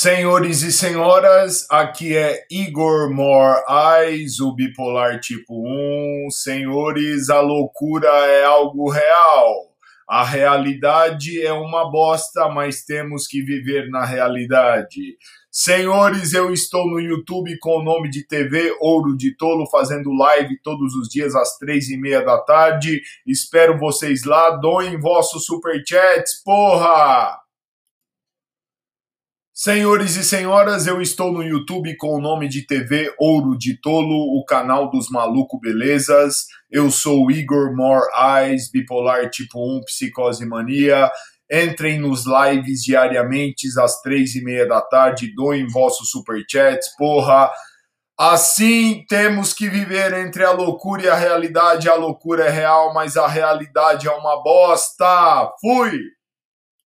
Senhores e senhoras, aqui é Igor Moraes, o bipolar tipo 1. Senhores, a loucura é algo real. A realidade é uma bosta, mas temos que viver na realidade. Senhores, eu estou no YouTube com o nome de TV Ouro de Tolo, fazendo live todos os dias às três e meia da tarde. Espero vocês lá. Doem vossos superchats, porra! Senhores e senhoras, eu estou no YouTube com o nome de TV Ouro de Tolo, o canal dos maluco belezas. Eu sou Igor More Eyes, bipolar tipo 1, psicose mania. Entrem nos lives diariamente às três e meia da tarde, doem vossos superchats, porra. Assim temos que viver entre a loucura e a realidade. A loucura é real, mas a realidade é uma bosta. Fui!